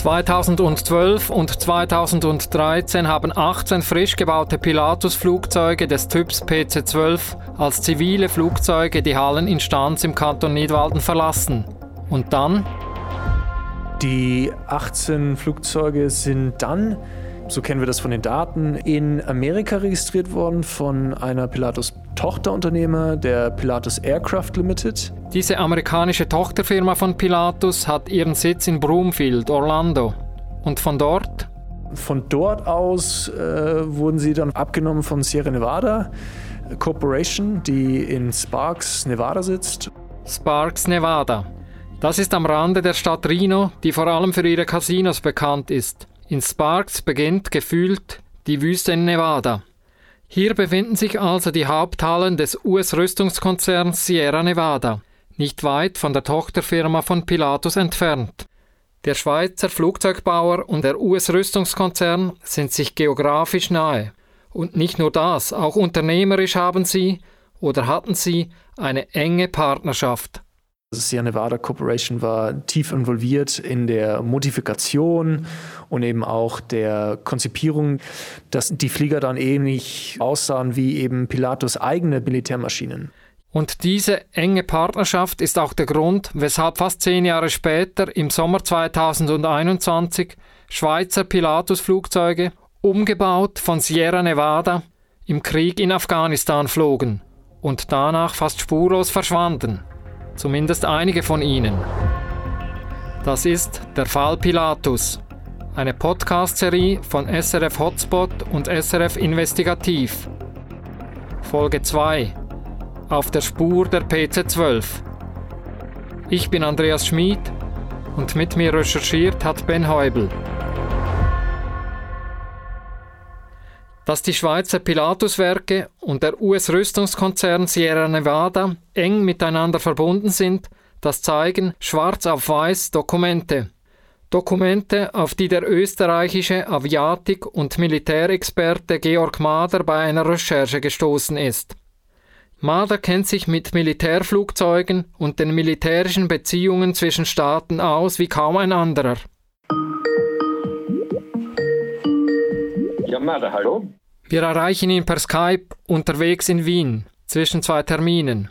2012 und 2013 haben 18 frisch gebaute Pilatus-Flugzeuge des Typs PC-12 als zivile Flugzeuge die Halleninstanz im Kanton Nidwalden verlassen. Und dann? Die 18 Flugzeuge sind dann, so kennen wir das von den Daten, in Amerika registriert worden von einer Pilatus Tochterunternehmer der Pilatus Aircraft Limited. Diese amerikanische Tochterfirma von Pilatus hat ihren Sitz in Broomfield, Orlando. Und von dort? Von dort aus äh, wurden sie dann abgenommen von Sierra Nevada Corporation, die in Sparks, Nevada sitzt. Sparks, Nevada. Das ist am Rande der Stadt Reno, die vor allem für ihre Casinos bekannt ist. In Sparks beginnt gefühlt die Wüste in Nevada. Hier befinden sich also die Haupthallen des US-Rüstungskonzerns Sierra Nevada, nicht weit von der Tochterfirma von Pilatus entfernt. Der Schweizer Flugzeugbauer und der US-Rüstungskonzern sind sich geografisch nahe. Und nicht nur das, auch unternehmerisch haben sie oder hatten sie eine enge Partnerschaft. Sierra Nevada Corporation war tief involviert in der Modifikation und eben auch der Konzipierung, dass die Flieger dann ähnlich aussahen wie eben Pilatus eigene Militärmaschinen. Und diese enge Partnerschaft ist auch der Grund, weshalb fast zehn Jahre später, im Sommer 2021, Schweizer Pilatus-Flugzeuge, umgebaut von Sierra Nevada, im Krieg in Afghanistan flogen und danach fast spurlos verschwanden zumindest einige von ihnen. Das ist der Fall Pilatus, eine Podcast-Serie von SRF Hotspot und SRF Investigativ. Folge 2 Auf der Spur der PC-12. Ich bin Andreas Schmid und mit mir recherchiert hat Ben Heubel. Dass die Schweizer Pilatuswerke und der US-Rüstungskonzern Sierra Nevada eng miteinander verbunden sind, das zeigen schwarz auf weiß Dokumente. Dokumente, auf die der österreichische Aviatik- und Militärexperte Georg Mader bei einer Recherche gestoßen ist. Mader kennt sich mit Militärflugzeugen und den militärischen Beziehungen zwischen Staaten aus wie kaum ein anderer. Ja, Mader, hallo. Wir erreichen ihn per Skype unterwegs in Wien zwischen zwei Terminen.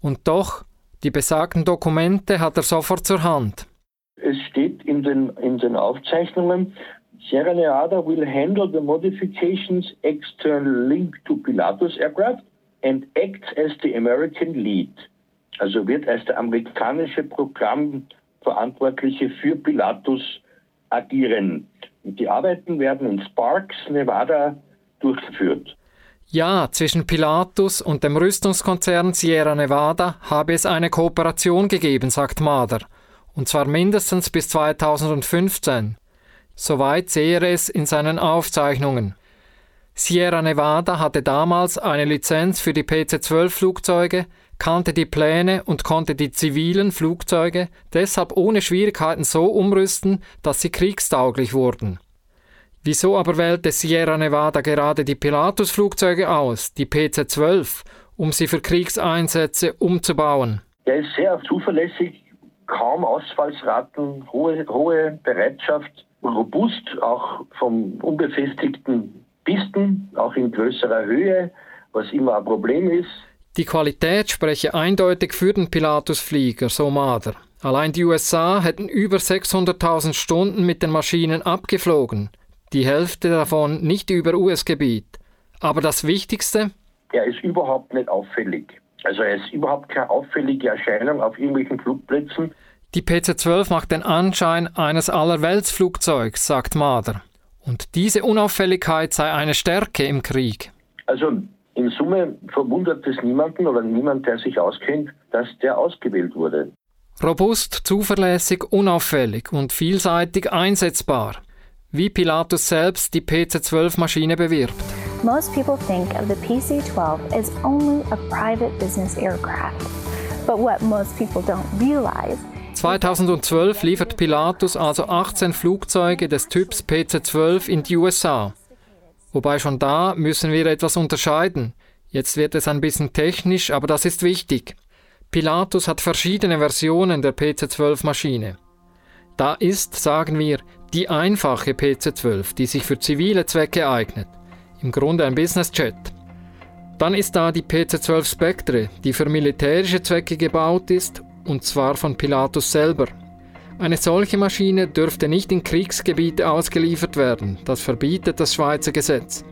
Und doch, die besagten Dokumente hat er sofort zur Hand. Es steht in den, in den Aufzeichnungen, Sierra Nevada will handle the modifications external link to Pilatus aircraft and acts as the American lead. Also wird als der amerikanische Programmverantwortliche für Pilatus agieren. Die Arbeiten werden in Sparks, Nevada durchgeführt. Ja, zwischen Pilatus und dem Rüstungskonzern Sierra Nevada habe es eine Kooperation gegeben, sagt Mader, und zwar mindestens bis 2015. Soweit sehe er es in seinen Aufzeichnungen. Sierra Nevada hatte damals eine Lizenz für die PC-12-Flugzeuge, kannte die Pläne und konnte die zivilen Flugzeuge deshalb ohne Schwierigkeiten so umrüsten, dass sie kriegstauglich wurden. Wieso aber wählte Sierra Nevada gerade die Pilatus-Flugzeuge aus, die PC-12, um sie für Kriegseinsätze umzubauen? Er ist sehr zuverlässig, kaum Ausfallsraten, hohe, hohe Bereitschaft, robust, auch vom unbefestigten Pisten, auch in größerer Höhe, was immer ein Problem ist. Die Qualität spreche eindeutig für den Pilatus-Flieger, so Mader. Allein die USA hätten über 600.000 Stunden mit den Maschinen abgeflogen die Hälfte davon nicht über US-Gebiet. Aber das Wichtigste? Er ist überhaupt nicht auffällig. Also er ist überhaupt keine auffällige Erscheinung auf irgendwelchen Flugplätzen. Die PC-12 macht den Anschein eines Allerweltsflugzeugs, sagt Mader. Und diese Unauffälligkeit sei eine Stärke im Krieg. Also in Summe verwundert es niemanden oder niemand, der sich auskennt, dass der ausgewählt wurde. Robust, zuverlässig, unauffällig und vielseitig einsetzbar wie Pilatus selbst die PC-12-Maschine bewirbt. Most people think of the PC-12 as only a private business aircraft. But what most people don't realize 2012 liefert Pilatus also 18 Flugzeuge des Typs PC-12 in die USA. Wobei schon da müssen wir etwas unterscheiden. Jetzt wird es ein bisschen technisch, aber das ist wichtig. Pilatus hat verschiedene Versionen der PC-12-Maschine. Da ist, sagen wir, Die einfache PC-12, die sich für zivile Zwecke eignet. Im Grunde ein Business-Jet. Dann ist da die PC-12 Spectre, die für militärische Zwecke gebaut ist, und zwar von Pilatus selber. Eine solche Maschine dürfte nicht in Kriegsgebiete ausgeliefert werden, das verbietet das Schweizer Gesetz.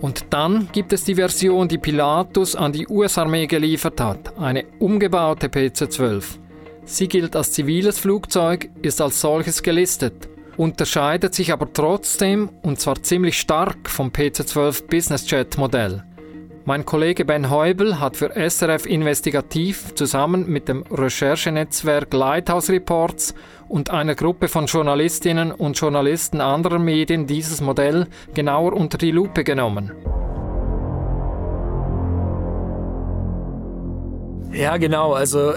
Und dann gibt es die Version, die Pilatus an die US-Armee geliefert hat, eine umgebaute PC-12. Sie gilt als ziviles Flugzeug, ist als solches gelistet, unterscheidet sich aber trotzdem und zwar ziemlich stark vom PC-12 Business Jet Modell. Mein Kollege Ben Heubel hat für SRF Investigativ zusammen mit dem Recherchenetzwerk Lighthouse Reports und einer Gruppe von Journalistinnen und Journalisten anderer Medien dieses Modell genauer unter die Lupe genommen. Ja, genau. Also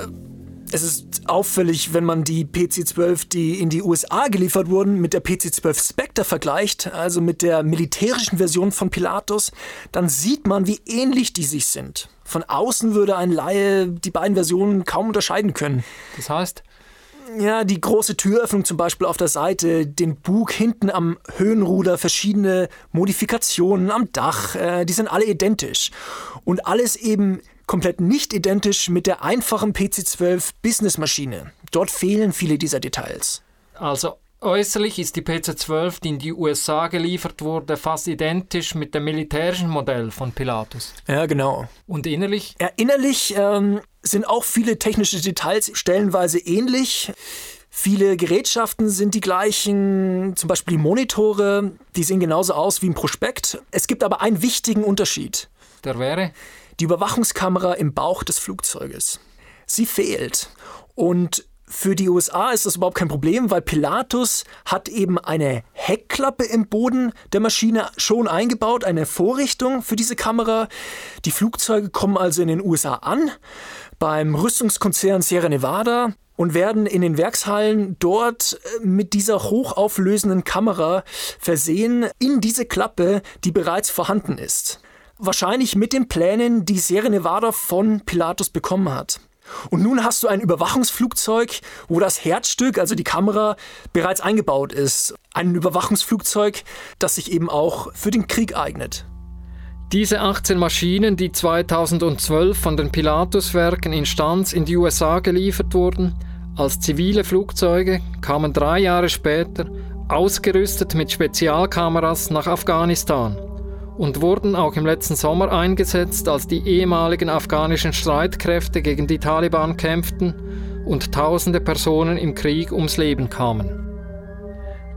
es ist auffällig, wenn man die PC-12, die in die USA geliefert wurden, mit der PC-12 Spectre vergleicht, also mit der militärischen Version von Pilatus, dann sieht man, wie ähnlich die sich sind. Von außen würde ein Laie die beiden Versionen kaum unterscheiden können. Das heißt? Ja, die große Türöffnung zum Beispiel auf der Seite, den Bug hinten am Höhenruder, verschiedene Modifikationen am Dach, äh, die sind alle identisch. Und alles eben komplett nicht identisch mit der einfachen PC-12 Business-Maschine. Dort fehlen viele dieser Details. Also äußerlich ist die PC-12, die in die USA geliefert wurde, fast identisch mit dem militärischen Modell von Pilatus. Ja, genau. Und innerlich? Ja, innerlich ähm, sind auch viele technische Details stellenweise ähnlich. Viele Gerätschaften sind die gleichen, zum Beispiel die Monitore, die sehen genauso aus wie im Prospekt. Es gibt aber einen wichtigen Unterschied. Der wäre? Die Überwachungskamera im Bauch des Flugzeuges. Sie fehlt. Und für die USA ist das überhaupt kein Problem, weil Pilatus hat eben eine Heckklappe im Boden der Maschine schon eingebaut, eine Vorrichtung für diese Kamera. Die Flugzeuge kommen also in den USA an, beim Rüstungskonzern Sierra Nevada und werden in den Werkshallen dort äh, mit dieser hochauflösenden Kamera versehen in diese Klappe, die bereits vorhanden ist. Wahrscheinlich mit den Plänen, die Sierra Nevada von Pilatus bekommen hat. Und nun hast du ein Überwachungsflugzeug, wo das Herzstück, also die Kamera, bereits eingebaut ist. Ein Überwachungsflugzeug, das sich eben auch für den Krieg eignet. Diese 18 Maschinen, die 2012 von den Pilatus-Werken in Stanz in die USA geliefert wurden, als zivile Flugzeuge, kamen drei Jahre später, ausgerüstet mit Spezialkameras, nach Afghanistan und wurden auch im letzten Sommer eingesetzt, als die ehemaligen afghanischen Streitkräfte gegen die Taliban kämpften und tausende Personen im Krieg ums Leben kamen.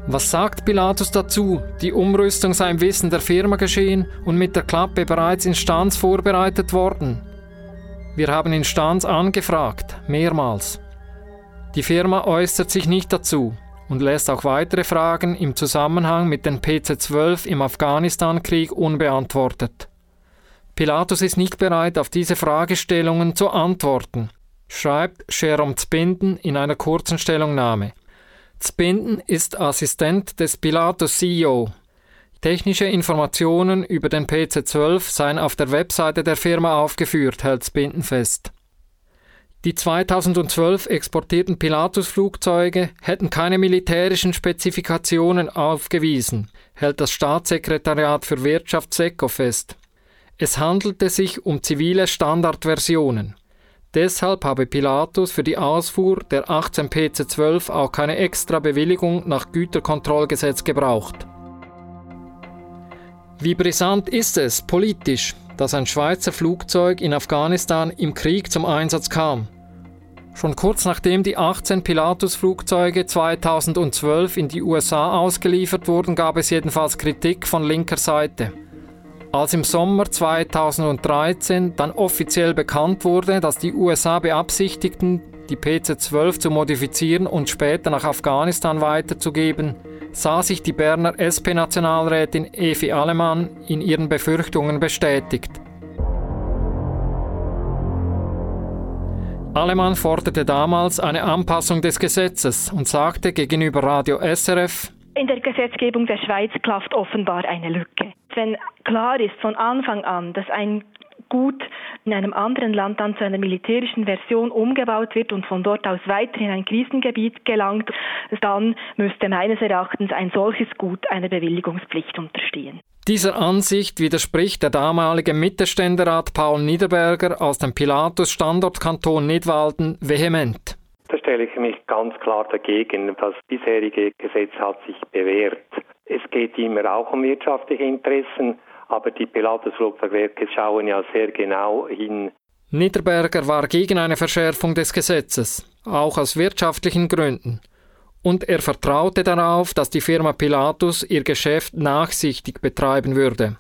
Was sagt Pilatus dazu? Die Umrüstung sei im Wissen der Firma geschehen und mit der Klappe bereits in Stanz vorbereitet worden. Wir haben in Stanz angefragt, mehrmals. Die Firma äußert sich nicht dazu und lässt auch weitere Fragen im Zusammenhang mit den PC-12 im Afghanistan-Krieg unbeantwortet. Pilatus ist nicht bereit, auf diese Fragestellungen zu antworten, schreibt Jerome Zbinden in einer kurzen Stellungnahme. Zbinden ist Assistent des Pilatus CEO. Technische Informationen über den PC-12 seien auf der Webseite der Firma aufgeführt, hält Zbinden fest. Die 2012 exportierten Pilatus-Flugzeuge hätten keine militärischen Spezifikationen aufgewiesen, hält das Staatssekretariat für Wirtschaft SECO fest. Es handelte sich um zivile Standardversionen. Deshalb habe Pilatus für die Ausfuhr der 18 PC-12 auch keine extra Bewilligung nach Güterkontrollgesetz gebraucht. Wie brisant ist es politisch, dass ein Schweizer Flugzeug in Afghanistan im Krieg zum Einsatz kam. Schon kurz nachdem die 18 Pilatus-Flugzeuge 2012 in die USA ausgeliefert wurden, gab es jedenfalls Kritik von linker Seite. Als im Sommer 2013 dann offiziell bekannt wurde, dass die USA beabsichtigten, die PC-12 zu modifizieren und später nach Afghanistan weiterzugeben, sah sich die Berner SP-Nationalrätin Evi Alemann in ihren Befürchtungen bestätigt. Alemann forderte damals eine Anpassung des Gesetzes und sagte gegenüber Radio SRF, in der Gesetzgebung der Schweiz klafft offenbar eine Lücke. Wenn klar ist von Anfang an, dass ein Gut in einem anderen Land dann zu einer militärischen Version umgebaut wird und von dort aus weiter in ein Krisengebiet gelangt, dann müsste meines Erachtens ein solches Gut einer Bewilligungspflicht unterstehen. Dieser Ansicht widerspricht der damalige Mittelständerat Paul Niederberger aus dem Pilatus-Standortkanton Nidwalden vehement. Da stelle ich mich ganz klar dagegen. Das bisherige Gesetz hat sich bewährt. Es geht immer auch um wirtschaftliche Interessen, aber die Pilatus-Flugzeugwerke schauen ja sehr genau hin. Niederberger war gegen eine Verschärfung des Gesetzes, auch aus wirtschaftlichen Gründen und er vertraute darauf, dass die Firma Pilatus ihr Geschäft nachsichtig betreiben würde.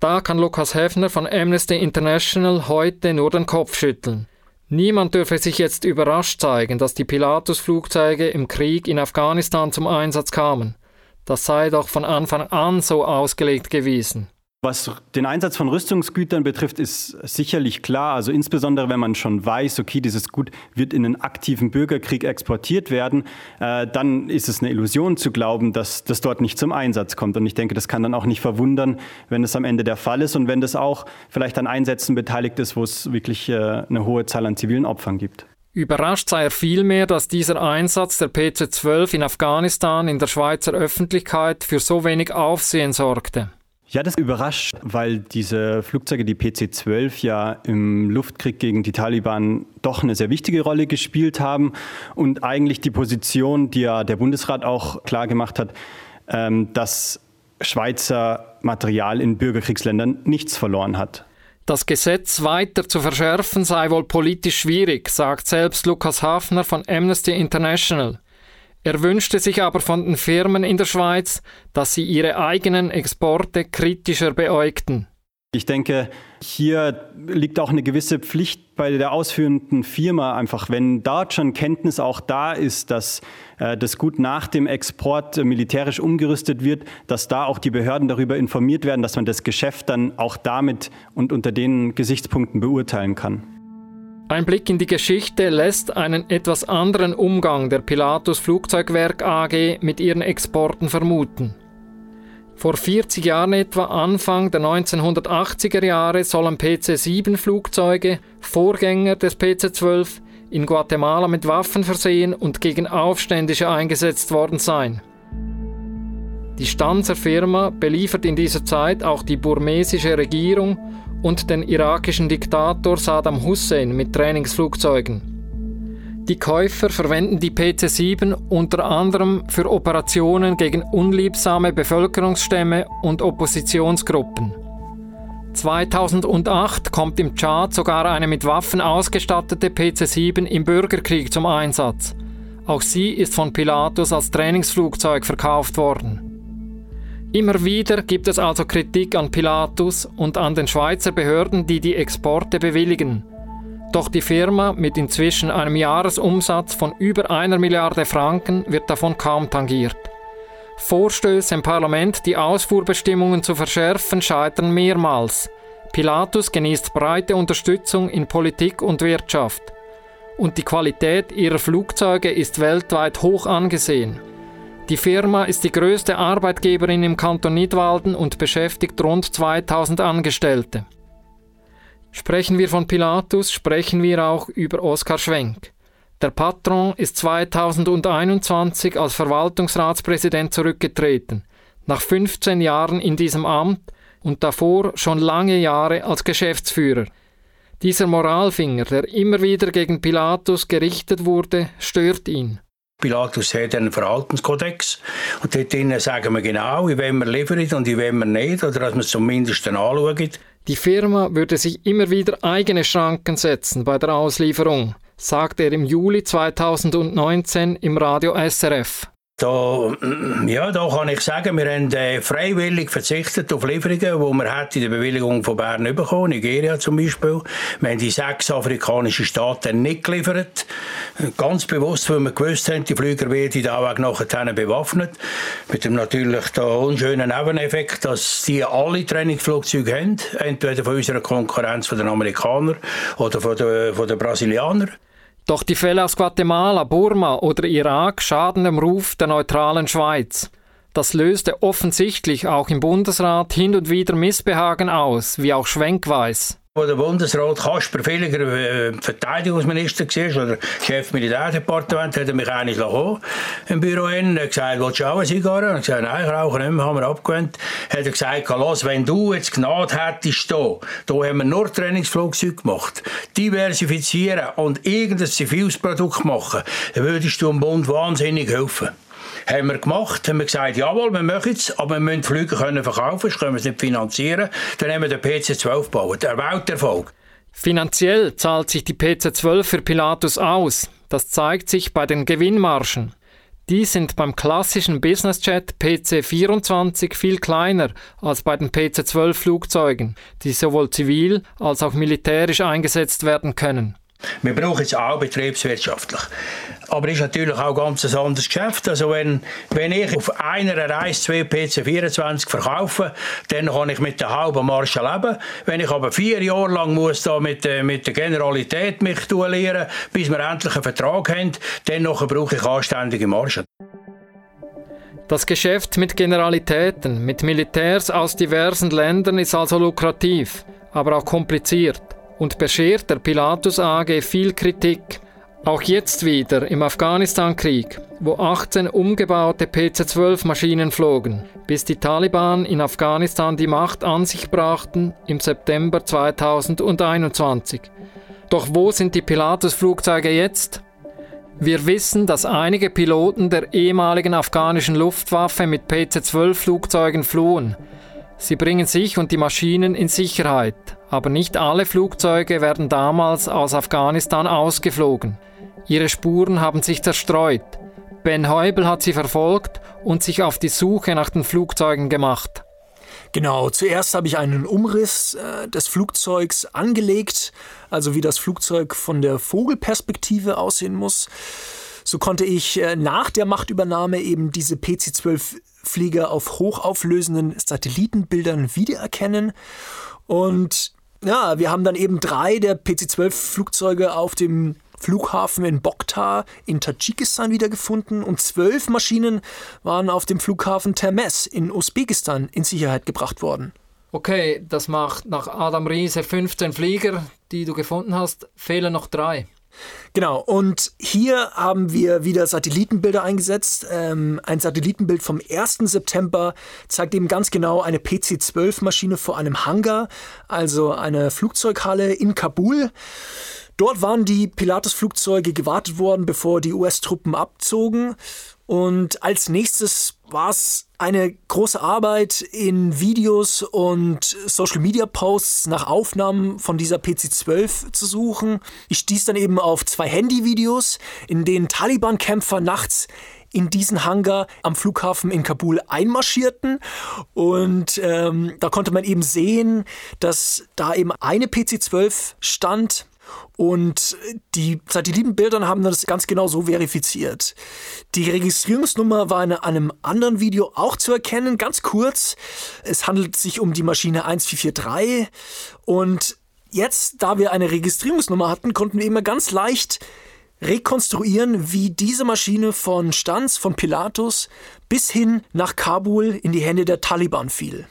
Da kann Lukas Hefner von Amnesty International heute nur den Kopf schütteln. Niemand dürfe sich jetzt überrascht zeigen, dass die Pilatus-Flugzeuge im Krieg in Afghanistan zum Einsatz kamen. Das sei doch von Anfang an so ausgelegt gewesen. Was den Einsatz von Rüstungsgütern betrifft, ist sicherlich klar. Also insbesondere, wenn man schon weiß, okay, dieses Gut wird in einen aktiven Bürgerkrieg exportiert werden, äh, dann ist es eine Illusion zu glauben, dass das dort nicht zum Einsatz kommt. Und ich denke, das kann dann auch nicht verwundern, wenn es am Ende der Fall ist und wenn das auch vielleicht an Einsätzen beteiligt ist, wo es wirklich äh, eine hohe Zahl an zivilen Opfern gibt. Überrascht sei er vielmehr, dass dieser Einsatz der PC-12 in Afghanistan in der Schweizer Öffentlichkeit für so wenig Aufsehen sorgte. Ja, das überrascht, weil diese Flugzeuge, die PC-12, ja im Luftkrieg gegen die Taliban doch eine sehr wichtige Rolle gespielt haben und eigentlich die Position, die ja der Bundesrat auch klar gemacht hat, ähm, dass Schweizer Material in Bürgerkriegsländern nichts verloren hat. Das Gesetz weiter zu verschärfen sei wohl politisch schwierig, sagt selbst Lukas Hafner von Amnesty International. Er wünschte sich aber von den Firmen in der Schweiz, dass sie ihre eigenen Exporte kritischer beäugten. Ich denke, hier liegt auch eine gewisse Pflicht bei der ausführenden Firma, einfach wenn dort schon Kenntnis auch da ist, dass äh, das Gut nach dem Export äh, militärisch umgerüstet wird, dass da auch die Behörden darüber informiert werden, dass man das Geschäft dann auch damit und unter den Gesichtspunkten beurteilen kann. Ein Blick in die Geschichte lässt einen etwas anderen Umgang der Pilatus Flugzeugwerk AG mit ihren Exporten vermuten. Vor 40 Jahren etwa Anfang der 1980er Jahre sollen PC-7 Flugzeuge, Vorgänger des PC-12, in Guatemala mit Waffen versehen und gegen Aufständische eingesetzt worden sein. Die Stanzer Firma beliefert in dieser Zeit auch die burmesische Regierung und den irakischen Diktator Saddam Hussein mit Trainingsflugzeugen. Die Käufer verwenden die PC-7 unter anderem für Operationen gegen unliebsame Bevölkerungsstämme und Oppositionsgruppen. 2008 kommt im Tschad sogar eine mit Waffen ausgestattete PC-7 im Bürgerkrieg zum Einsatz. Auch sie ist von Pilatus als Trainingsflugzeug verkauft worden. Immer wieder gibt es also Kritik an Pilatus und an den Schweizer Behörden, die die Exporte bewilligen. Doch die Firma mit inzwischen einem Jahresumsatz von über einer Milliarde Franken wird davon kaum tangiert. Vorstöße im Parlament, die Ausfuhrbestimmungen zu verschärfen, scheitern mehrmals. Pilatus genießt breite Unterstützung in Politik und Wirtschaft. Und die Qualität ihrer Flugzeuge ist weltweit hoch angesehen. Die Firma ist die größte Arbeitgeberin im Kanton Nidwalden und beschäftigt rund 2000 Angestellte. Sprechen wir von Pilatus, sprechen wir auch über Oskar Schwenk. Der Patron ist 2021 als Verwaltungsratspräsident zurückgetreten, nach 15 Jahren in diesem Amt und davor schon lange Jahre als Geschäftsführer. Dieser Moralfinger, der immer wieder gegen Pilatus gerichtet wurde, stört ihn. Pilatus hat einen Verhaltenskodex und dort drinnen sagen wir genau, in wem wir liefern und in wem wir nicht, oder dass wir es zumindest anschauen. Die Firma würde sich immer wieder eigene Schranken setzen bei der Auslieferung, sagt er im Juli 2019 im Radio SRF. Da, ja, da kann ich sagen, wir haben äh, freiwillig verzichtet auf Lieferungen, wo wir hätte die Bewilligung von Bern bekommen, Nigeria zum Beispiel. Wir haben die sechs afrikanischen Staaten nicht geliefert. Ganz bewusst, weil wir gewusst haben, die Flüger werden da auch nachher bewaffnet. Mit dem natürlich da unschönen Nebeneffekt, dass die alle Trainingsflugzeuge haben, entweder von unserer Konkurrenz, von den Amerikanern oder von den, von den Brasilianern. Doch die Fälle aus Guatemala, Burma oder Irak schaden dem Ruf der neutralen Schweiz. Das löste offensichtlich auch im Bundesrat hin und wieder Missbehagen aus, wie auch Schwenk weiß. Wo der Bundesrat Kasper Villiger äh, Verteidigungsminister war oder Chef Militärdepartement, hat er mich eigentlich lassen, im Büro hin. Hat gesagt, willst du auch eine Zigarre? Und ich gesagt, nein, ich rauche nicht mehr, haben wir abgewöhnt. Hat er gesagt, los, wenn du jetzt Gnade hättest, da, da haben wir nur Trainingsflugzeuge gemacht, diversifizieren und irgendein ziviles Produkt machen, dann würdest du dem Bund wahnsinnig helfen haben wir gemacht, haben wir gesagt, jawohl, wir machen es, aber wir müssen Flüge können verkaufen, sonst können wir es nicht finanzieren. Dann haben wir den PC-12 gebaut. Der Welterfolg. Finanziell zahlt sich die PC-12 für Pilatus aus. Das zeigt sich bei den Gewinnmargen. Die sind beim klassischen Businessjet PC-24 viel kleiner als bei den PC-12 Flugzeugen, die sowohl zivil als auch militärisch eingesetzt werden können. Wir brauchen es auch betriebswirtschaftlich. Aber es ist natürlich auch ganz ein anderes Geschäft. Also wenn, wenn ich auf einer Reise zwei PC24 verkaufe, dann kann ich mit der halben Marge leben. Wenn ich aber vier Jahre lang muss da mit, äh, mit der Generalität mich duellieren, bis wir endlich einen Vertrag haben, dann brauche ich anständige Margen. Das Geschäft mit Generalitäten, mit Militärs aus diversen Ländern ist also lukrativ, aber auch kompliziert und beschert der Pilatus AG viel Kritik. Auch jetzt wieder im Afghanistan-Krieg, wo 18 umgebaute PC-12-Maschinen flogen, bis die Taliban in Afghanistan die Macht an sich brachten im September 2021. Doch wo sind die Pilatus-Flugzeuge jetzt? Wir wissen, dass einige Piloten der ehemaligen afghanischen Luftwaffe mit PC-12-Flugzeugen flohen. Sie bringen sich und die Maschinen in Sicherheit, aber nicht alle Flugzeuge werden damals aus Afghanistan ausgeflogen. Ihre Spuren haben sich zerstreut. Ben Heubel hat sie verfolgt und sich auf die Suche nach den Flugzeugen gemacht. Genau, zuerst habe ich einen Umriss äh, des Flugzeugs angelegt, also wie das Flugzeug von der Vogelperspektive aussehen muss. So konnte ich äh, nach der Machtübernahme eben diese PC-12 Flieger auf hochauflösenden Satellitenbildern wiedererkennen. Und ja, wir haben dann eben drei der PC-12 Flugzeuge auf dem Flughafen in Boktar in Tadschikistan wiedergefunden und zwölf Maschinen waren auf dem Flughafen Termez in Usbekistan in Sicherheit gebracht worden. Okay, das macht nach Adam Riese 15 Flieger, die du gefunden hast, fehlen noch drei. Genau, und hier haben wir wieder Satellitenbilder eingesetzt. Ähm, ein Satellitenbild vom 1. September zeigt eben ganz genau eine PC-12-Maschine vor einem Hangar, also eine Flugzeughalle in Kabul. Dort waren die Pilatus-Flugzeuge gewartet worden, bevor die US-Truppen abzogen. Und als nächstes war es eine große Arbeit in Videos und Social Media Posts nach Aufnahmen von dieser PC-12 zu suchen. Ich stieß dann eben auf zwei Handyvideos, in denen Taliban-Kämpfer nachts in diesen Hangar am Flughafen in Kabul einmarschierten. Und ähm, da konnte man eben sehen, dass da eben eine PC-12 stand und die Satellitenbilder haben das ganz genau so verifiziert. Die Registrierungsnummer war in einem anderen Video auch zu erkennen, ganz kurz. Es handelt sich um die Maschine 1443 und jetzt, da wir eine Registrierungsnummer hatten, konnten wir immer ganz leicht rekonstruieren, wie diese Maschine von Stanz, von Pilatus bis hin nach Kabul in die Hände der Taliban fiel.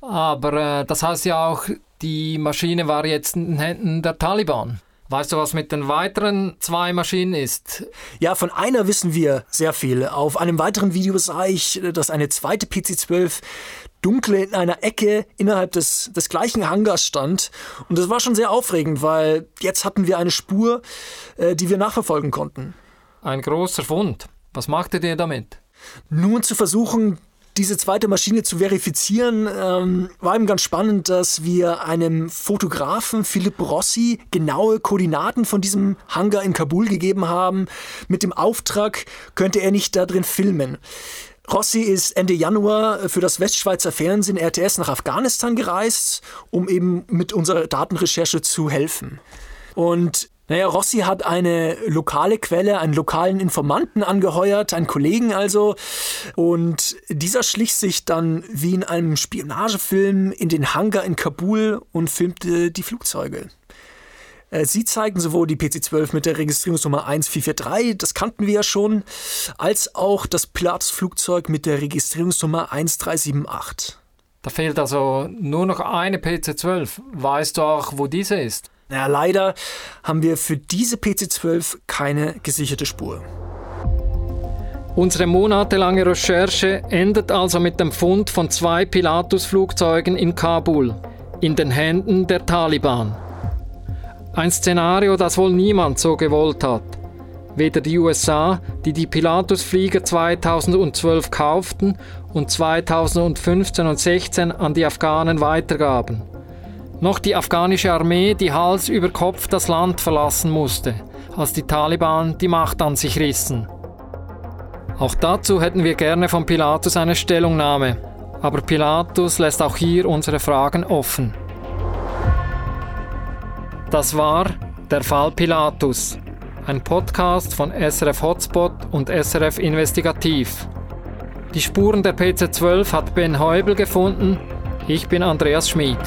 Aber äh, das heißt ja auch, die Maschine war jetzt in den Händen der Taliban. Weißt du, was mit den weiteren zwei Maschinen ist? Ja, von einer wissen wir sehr viel. Auf einem weiteren Video sah ich, dass eine zweite PC-12 dunkle in einer Ecke innerhalb des, des gleichen Hangars stand. Und das war schon sehr aufregend, weil jetzt hatten wir eine Spur, äh, die wir nachverfolgen konnten. Ein großer Fund. Was machte ihr damit? Nun zu versuchen, diese zweite Maschine zu verifizieren, ähm, war eben ganz spannend, dass wir einem Fotografen, Philipp Rossi, genaue Koordinaten von diesem Hangar in Kabul gegeben haben. Mit dem Auftrag, könnte er nicht da drin filmen. Rossi ist Ende Januar für das Westschweizer Fernsehen RTS nach Afghanistan gereist, um eben mit unserer Datenrecherche zu helfen. Und naja, Rossi hat eine lokale Quelle, einen lokalen Informanten angeheuert, einen Kollegen also. Und dieser schlich sich dann wie in einem Spionagefilm in den Hangar in Kabul und filmte die Flugzeuge. Äh, sie zeigen sowohl die PC-12 mit der Registrierungsnummer 1443, das kannten wir ja schon, als auch das Pilatus-Flugzeug mit der Registrierungsnummer 1378. Da fehlt also nur noch eine PC-12. Weißt du auch, wo diese ist? Ja, leider haben wir für diese PC-12 keine gesicherte Spur. Unsere monatelange Recherche endet also mit dem Fund von zwei Pilatus-Flugzeugen in Kabul, in den Händen der Taliban. Ein Szenario, das wohl niemand so gewollt hat. Weder die USA, die die Pilatus-Flieger 2012 kauften und 2015 und 2016 an die Afghanen weitergaben, noch die afghanische Armee, die Hals über Kopf das Land verlassen musste, als die Taliban die Macht an sich rissen. Auch dazu hätten wir gerne von Pilatus eine Stellungnahme, aber Pilatus lässt auch hier unsere Fragen offen. Das war der Fall Pilatus, ein Podcast von SRF Hotspot und SRF Investigativ. Die Spuren der PC-12 hat Ben Heubel gefunden. Ich bin Andreas Schmid.